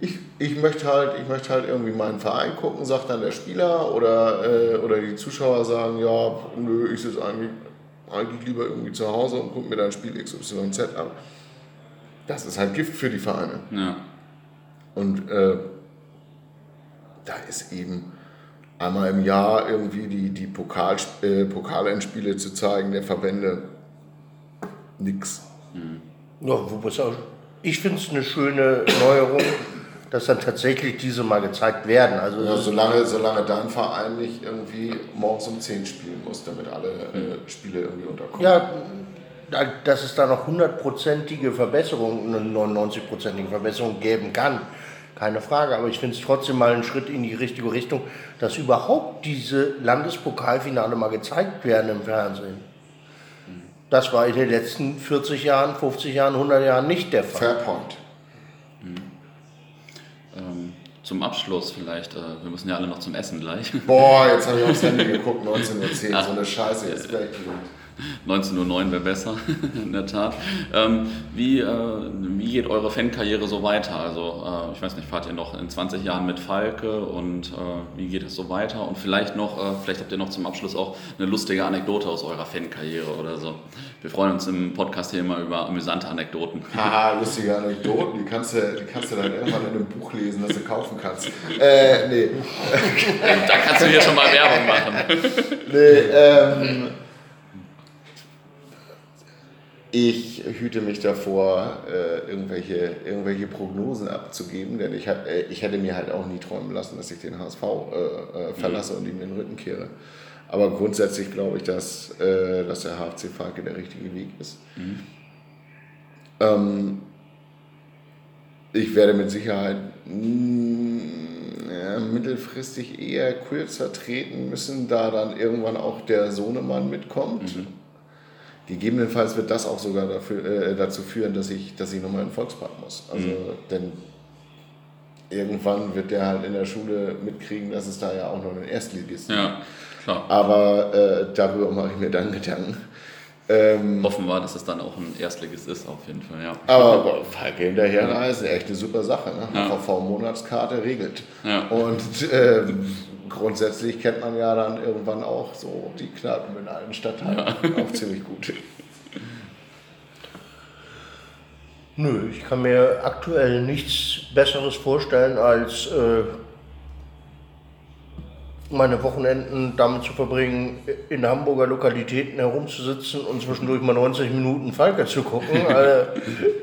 S2: ich, ich, möchte halt, ich möchte halt irgendwie meinen Verein gucken, sagt dann der Spieler oder, äh, oder die Zuschauer sagen, ja, nö, ich sitze eigentlich, eigentlich lieber irgendwie zu Hause und gucke mir dann Spiel XYZ an. Das ist halt Gift für die Vereine. Ja. Und äh, da ist eben einmal im Jahr irgendwie die, die Pokal, äh, Pokalendspiele zu zeigen, der Verbände, nix.
S3: Mhm. Ja, ich finde es eine schöne Neuerung dass dann tatsächlich diese mal gezeigt werden. Also
S2: ja, solange, solange dein Verein nicht irgendwie morgens um 10 spielen muss, damit alle äh, Spiele irgendwie unterkommen.
S3: Ja, dass es da noch hundertprozentige Verbesserungen, eine 99-prozentige Verbesserung geben kann, keine Frage. Aber ich finde es trotzdem mal einen Schritt in die richtige Richtung, dass überhaupt diese Landespokalfinale mal gezeigt werden im Fernsehen. Das war in den letzten 40 Jahren, 50 Jahren, 100 Jahren nicht der Fall.
S2: Fair
S1: zum Abschluss vielleicht, äh, wir müssen ja alle noch zum Essen gleich.
S2: Boah, jetzt habe ich aufs Handy geguckt, 19.10 Uhr, so eine Scheiße, jetzt gleich.
S1: 19.09 Uhr wäre besser, in der Tat. Ähm, wie, äh, wie geht eure Fankarriere so weiter? Also, äh, ich weiß nicht, fahrt ihr noch in 20 Jahren mit Falke und äh, wie geht es so weiter? Und vielleicht noch, äh, vielleicht habt ihr noch zum Abschluss auch eine lustige Anekdote aus eurer Fankarriere oder so. Wir freuen uns im Podcast hier immer über amüsante Anekdoten.
S2: Haha, lustige Anekdoten, die kannst, du, die kannst du dann irgendwann in einem Buch lesen, das du kaufen kannst. Äh, nee.
S1: da kannst du hier schon mal Werbung machen.
S2: nee, ähm ich hüte mich davor, äh, irgendwelche, irgendwelche Prognosen abzugeben, denn ich, hab, äh, ich hätte mir halt auch nie träumen lassen, dass ich den HSV äh, äh, verlasse mhm. und ihm den Rücken kehre. Aber grundsätzlich glaube ich, dass, äh, dass der HFC Falke der richtige Weg ist. Mhm. Ähm, ich werde mit Sicherheit mm, mittelfristig eher kürzer treten müssen, da dann irgendwann auch der Sohnemann mitkommt. Mhm Gegebenenfalls wird das auch sogar dafür, äh, dazu führen, dass ich, dass ich nochmal in den Volkspark muss. Also, mhm. denn irgendwann wird der halt in der Schule mitkriegen, dass es da ja auch noch einen Erstligisten
S1: ja, klar.
S2: Aber äh, darüber mache ich mir dann Gedanken. Ähm,
S1: Hoffen wir, dass es dann auch ein Erstligist ist, auf jeden Fall, ja.
S2: Aber Falke hinterher ist echt eine super Sache. Ne? Ja. HVV-Monatskarte regelt. Ja. Und ähm, grundsätzlich kennt man ja dann irgendwann auch so die Kneipen in allen Stadtteilen ja. auch ziemlich gut.
S3: Nö, ich kann mir aktuell nichts Besseres vorstellen, als äh, meine Wochenenden damit zu verbringen, in Hamburger Lokalitäten herumzusitzen und zwischendurch mal 90 Minuten Falke zu gucken. Also,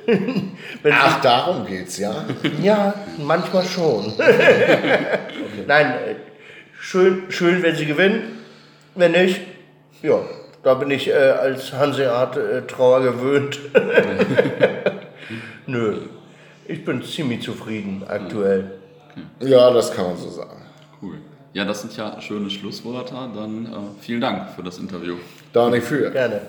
S2: Ach, darum geht's, ja?
S3: Ja, manchmal schon. okay. Nein, schön, schön, wenn sie gewinnen. Wenn nicht, ja, da bin ich äh, als Hanseat äh, Trauer gewöhnt. Nö, ich bin ziemlich zufrieden aktuell.
S2: Ja, das kann man so sagen.
S1: Cool. Ja, das sind ja schöne Schlussworte. Dann äh, vielen Dank für das Interview.
S2: Da nicht für.
S3: Gerne.